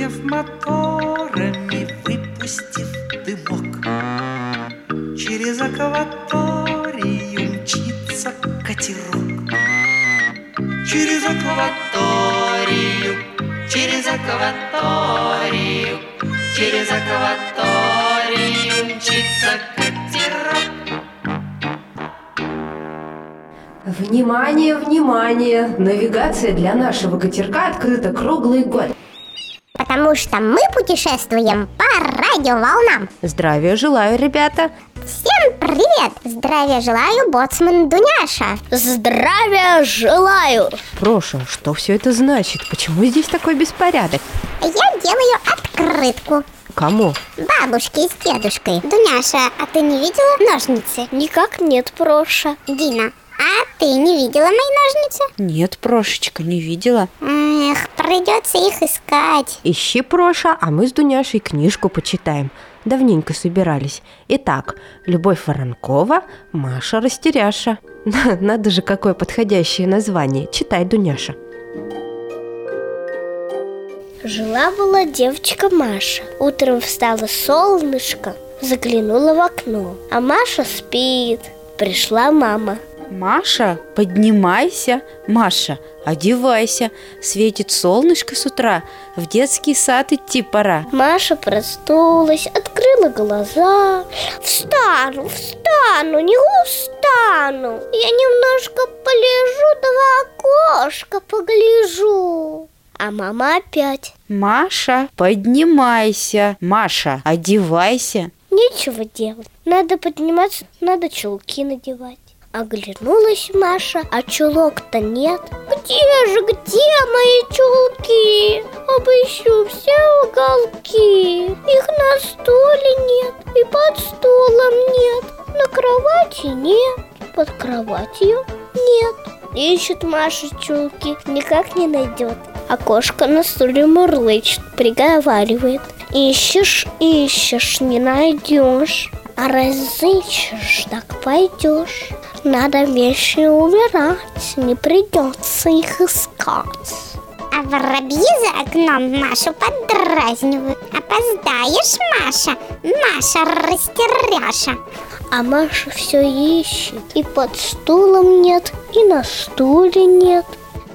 Загремев моторами, выпустив дымок Через акваторию мчится катерок Через акваторию, через акваторию Через акваторию мчится катерок Внимание, внимание! Навигация для нашего катерка открыта круглый год. Потому что мы путешествуем по радиоволнам. Здравия желаю, ребята! Всем привет! Здравия желаю, боцман Дуняша. Здравия желаю! Проша, что все это значит? Почему здесь такой беспорядок? Я делаю открытку. Кому? Бабушке с дедушкой. Дуняша, а ты не видела ножницы? Никак нет, Проша. Дина, а ты не видела мои ножницы? Нет, Прошечка, не видела. Эх, придется их искать. Ищи, Проша, а мы с Дуняшей книжку почитаем. Давненько собирались. Итак, Любовь Воронкова, Маша Растеряша. Надо же, какое подходящее название. Читай, Дуняша. Жила-была девочка Маша. Утром встала солнышко, заглянула в окно. А Маша спит. Пришла мама. Маша, поднимайся. Маша, одевайся. Светит солнышко с утра. В детский сад идти пора. Маша проснулась, открыла глаза. Встану, встану, не устану. Я немножко полежу, да в окошко погляжу. А мама опять. Маша, поднимайся. Маша, одевайся. Нечего делать. Надо подниматься, надо чулки надевать. Оглянулась Маша, а чулок-то нет. Где же, где мои чулки? Обыщу все уголки. Их на стуле нет, и под стулом нет, на кровати нет, под кроватью нет. Ищет Маша чулки, никак не найдет. Кошка на стуле мурлычет, приговаривает. Ищешь, ищешь, не найдешь. А разыщешь, так пойдешь. Надо вещи убирать, не придется их искать. А воробьи за окном Машу поддразнивают. Опоздаешь, Маша? Маша растеряша. А Маша все ищет. И под стулом нет, и на стуле нет.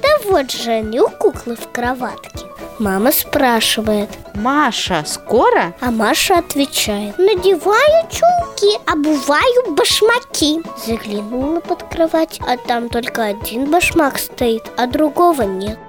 Да вот же они у куклы в кроватке. Мама спрашивает, Маша, скоро? а Маша отвечает. Надеваю чулки, обуваю башмаки. Заглянула под кровать, а там только один башмак стоит, а другого нет.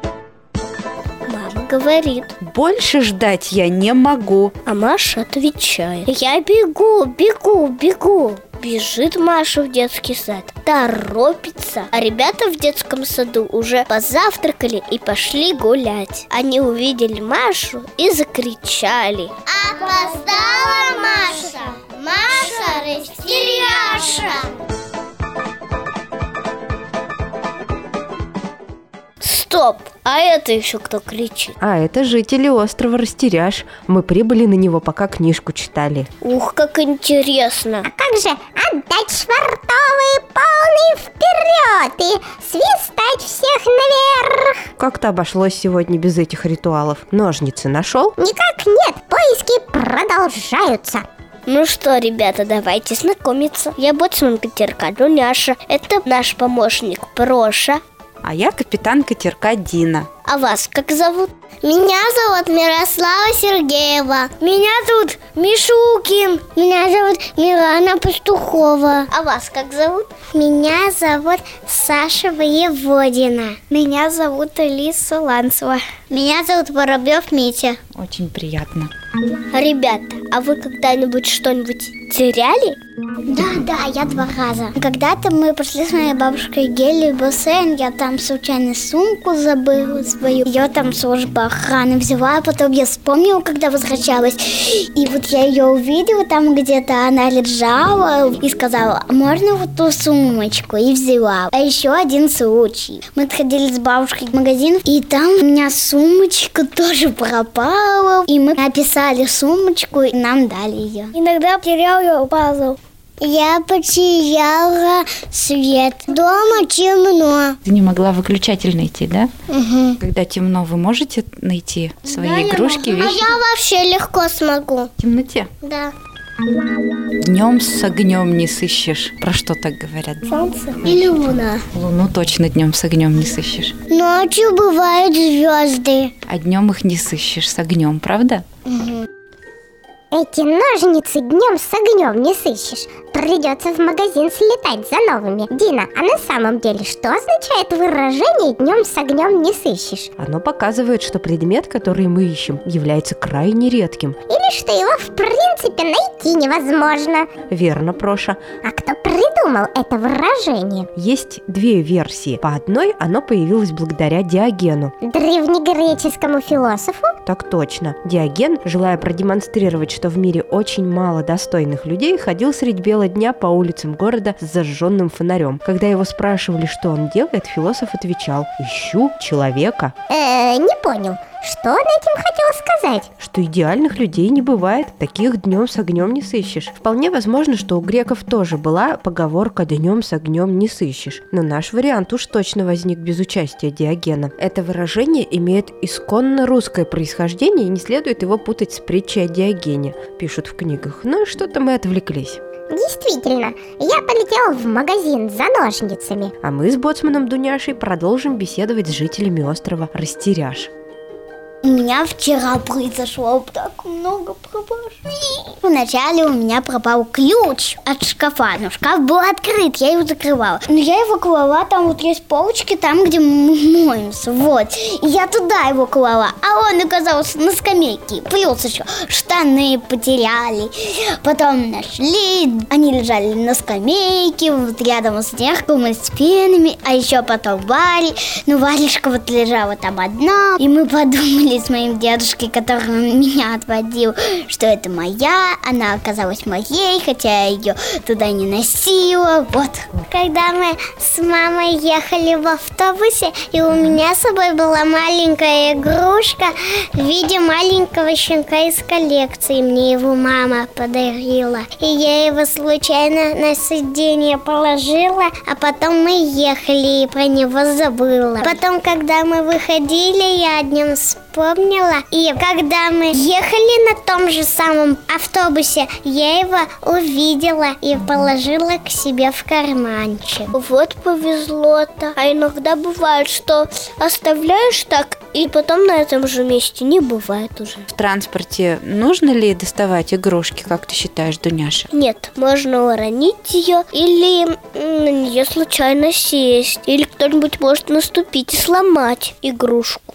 Мама говорит, Больше ждать я не могу. а Маша отвечает. Я бегу, бегу, бегу Бежит Маша в детский сад, торопится А ребята в детском саду уже позавтракали и пошли гулять Они увидели Машу и закричали Опоздала Маша! Маша растеряша! Стоп! А это еще кто кричит? А это жители острова Растеряш. Мы прибыли на него, пока книжку читали. Ух, как интересно! Как же отдать швартовые полные вперед и свистать всех наверх? Как-то обошлось сегодня без этих ритуалов. Ножницы нашел? Никак нет, поиски продолжаются. Ну что, ребята, давайте знакомиться. Я боцман катерка Дуняша. Это наш помощник Проша. А я капитан катерка Дина. А вас как зовут? Меня зовут Мирослава Сергеева. Меня зовут Мишукин. Меня зовут Милана Пастухова. А вас как зовут? Меня зовут Саша Воеводина. Меня зовут Алиса Ланцева. Меня зовут Воробьев Митя. Очень приятно. Ребята, а вы когда-нибудь что-нибудь теряли? Да, да, я два раза. Когда-то мы пошли с моей бабушкой Гели в бассейн, я там случайно сумку забыла свою. Ее там служба охраны взяла, а потом я вспомнила, когда возвращалась. И вот я ее увидела там где-то, она лежала и сказала, «А можно вот ту сумочку? И взяла. А еще один случай. Мы отходили с бабушкой в магазин, и там у меня сумочка тоже пропала. И мы описали сумочку, и нам дали ее. Иногда терял ее пазл. Я потеряла свет. Дома темно. Ты не могла выключатель найти, да? Угу. Когда темно, вы можете найти свои игрушки, А вещи я вообще легко смогу. в темноте? Да. Днем с огнем не сыщешь. Про что так говорят? Солнце или луна? Луну точно днем с огнем не сыщешь. Ночью бывают звезды. А днем их не сыщешь с огнем, правда? Эти ножницы днем с огнем не сыщешь. Придется в магазин слетать за новыми. Дина, а на самом деле что означает выражение днем с огнем не сыщешь? Оно показывает, что предмет, который мы ищем, является крайне редким. Или что его в принципе найти невозможно? Верно, Проша. А кто придумал это выражение? Есть две версии. По одной оно появилось благодаря Диогену. Древнегреческому философу? Так точно. Диоген, желая продемонстрировать, что в мире очень мало достойных людей, ходил средь бела дня по улицам города с зажженным фонарем. Когда его спрашивали, что он делает, философ отвечал «Ищу человека». Э, не понял. Что он этим хотел сказать? Что идеальных людей не бывает, таких днем с огнем не сыщешь. Вполне возможно, что у греков тоже была поговорка «днем с огнем не сыщешь». Но наш вариант уж точно возник без участия Диогена. Это выражение имеет исконно русское происхождение и не следует его путать с притчей о Диогене, пишут в книгах. Ну и что-то мы отвлеклись. Действительно, я полетел в магазин за ножницами. А мы с боцманом Дуняшей продолжим беседовать с жителями острова Растеряж. У меня вчера произошло так много пробуждений. Вначале у меня пропал ключ от шкафа. Но шкаф был открыт, я его закрывала. Но я его клала, там вот есть полочки, там, где мы моемся. Вот. И я туда его клала. А он оказался на скамейке. Плюс еще штаны потеряли. Потом нашли. Они лежали на скамейке, вот рядом с зеркалом и с пенами. А еще потом Варя. Ну, Варежка вот лежала там одна. И мы подумали с моим дедушкой, который меня отводил, что это моя. Она оказалась моей, хотя я ее туда не носила. Вот. Когда мы с мамой ехали в автобусе, и у меня с собой была маленькая игрушка в виде маленького щенка из коллекции. Мне его мама подарила. И я его случайно на сиденье положила, а потом мы ехали и про него забыла. Потом, когда мы выходили, я о нем вспомнила. И когда мы ехали на том же самом автобусе, я его увидела и положила к себе в карманчик. Вот повезло-то. А иногда бывает, что оставляешь так, и потом на этом же месте не бывает уже. В транспорте нужно ли доставать игрушки, как ты считаешь, Дуняша? Нет, можно уронить ее или на нее случайно сесть. Или кто-нибудь может наступить и сломать игрушку.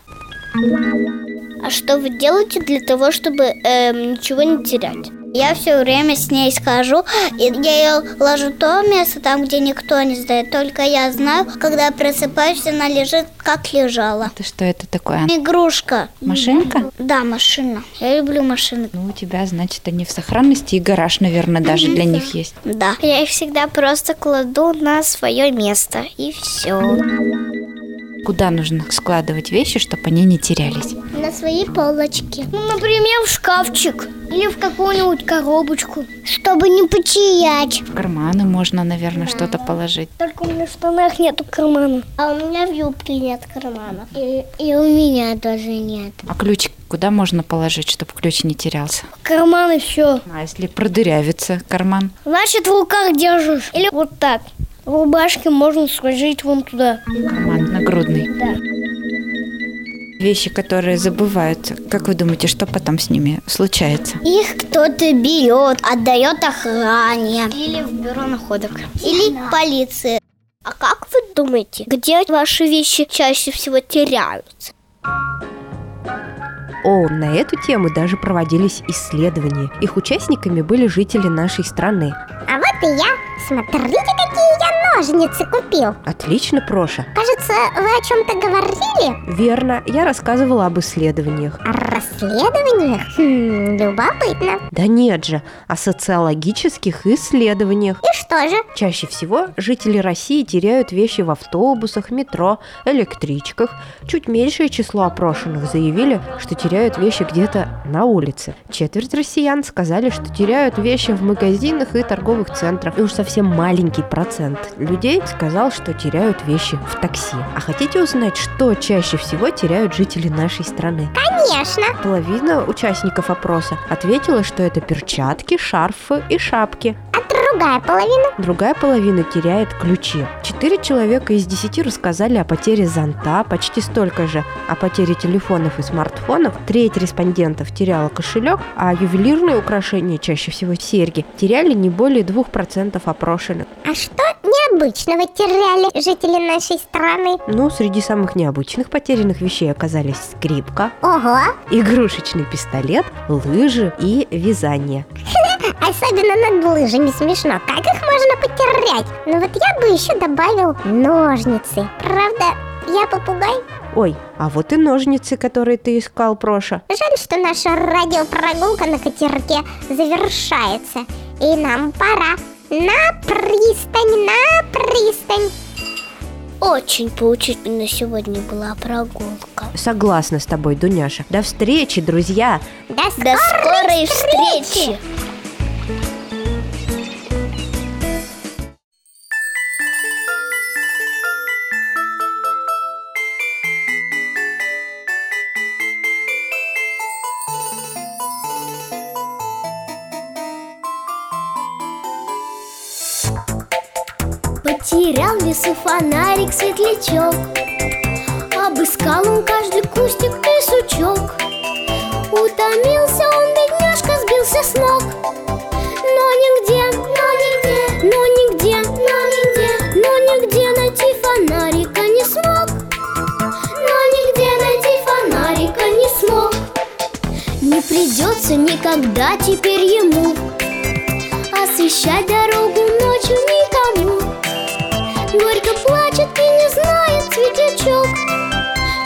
А что вы делаете для того, чтобы эм, ничего не терять? Я все время с ней схожу, и я ее ложу то место, там, где никто не знает. Только я знаю, когда я просыпаюсь, она лежит, как лежала. Это что это такое? Игрушка. Машинка? Да, машина. Я люблю машины. Ну, у тебя, значит, они в сохранности, и гараж, наверное, даже для них есть. Да. Я их всегда просто кладу на свое место, и все. Куда нужно складывать вещи, чтобы они не терялись? На своей полочке. Ну, например, в шкафчик. Или в какую-нибудь коробочку. Чтобы не потерять. В карманы можно, наверное, что-то положить. Только у меня в штанах нету кармана. А у меня в юбке нет карманов. И, и у меня тоже нет. А ключик куда можно положить, чтобы ключ не терялся? Карманы все. А если продырявится карман? Значит, в руках держишь. Или вот так. Рубашки можно сложить вон туда. Нагрудный. Да. Вещи, которые забываются. Как вы думаете, что потом с ними случается? Их кто-то берет, отдает охране. Или в бюро находок. Или полиции. А как вы думаете, где ваши вещи чаще всего теряются? О, на эту тему даже проводились исследования. Их участниками были жители нашей страны. А вот и я. Смотрите, какие я ножницы купил. Отлично, Проша. Кажется, вы о чем-то говорили? Верно, я рассказывала об исследованиях. О расследованиях? Хм, любопытно. Да нет же, о социологических исследованиях. И что же? Чаще всего жители России теряют вещи в автобусах, метро, электричках. Чуть меньшее число опрошенных заявили, что теряют вещи где-то на улице. Четверть россиян сказали, что теряют вещи в магазинах и торговых центрах. И уж совсем маленький процент людей сказал, что теряют вещи в такси. А хотите узнать, что чаще всего теряют жители нашей страны? Конечно. Половина участников опроса ответила, что это перчатки, шарфы и шапки. А другая половина? Другая половина теряет ключи. Четыре человека из десяти рассказали о потере зонта, почти столько же о потере телефонов и смартфонов. Треть респондентов теряла кошелек, а ювелирные украшения, чаще всего серьги, теряли не более 2% опрошенных. А что необычного теряли жители нашей страны? Ну, среди самых необычных потерянных вещей оказались скрипка, Ого! игрушечный пистолет, лыжи и вязание. Особенно над лыжами смешно. Как их можно потерять? Ну вот я бы еще добавил ножницы. Правда, я попугай. Ой, а вот и ножницы, которые ты искал, Проша. Жаль, что наша радиопрогулка на катерке завершается. И нам пора на пристань, на пристань. Очень поучительно сегодня была прогулка. Согласна с тобой, Дуняша. До встречи, друзья! До скорой, скорой встречи! Потерял в лесу фонарик светлячок. Обыскал он каждый кустик и сучок. Утомился он, бедняжка, сбился с ног. Но нигде, но нигде, но нигде, но нигде, но нигде найти фонарика не смог. Но нигде найти фонарика не смог. Не придется никогда теперь ему Освещать дорогу ночью никому Горько плачет и не знает светлячок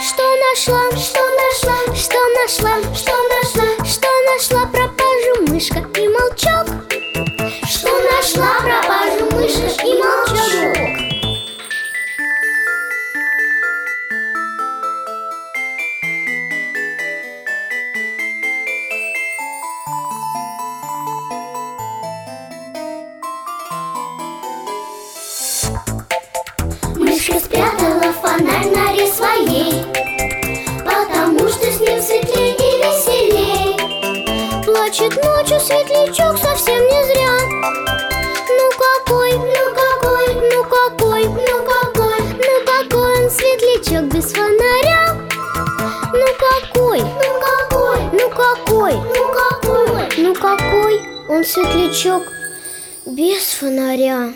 Что нашла, что нашла, что нашла, что нашла, что нашла пропажу мышка и молчок. Что нашла пропажу мышка и молчок Плачет ночью светлячок совсем не зря. Ну какой, ну какой, ну какой, ну какой Ну какой он светлячок без фонаря? Ну какой, ну какой, ну какой, ну какой Ну какой он светлячок без фонаря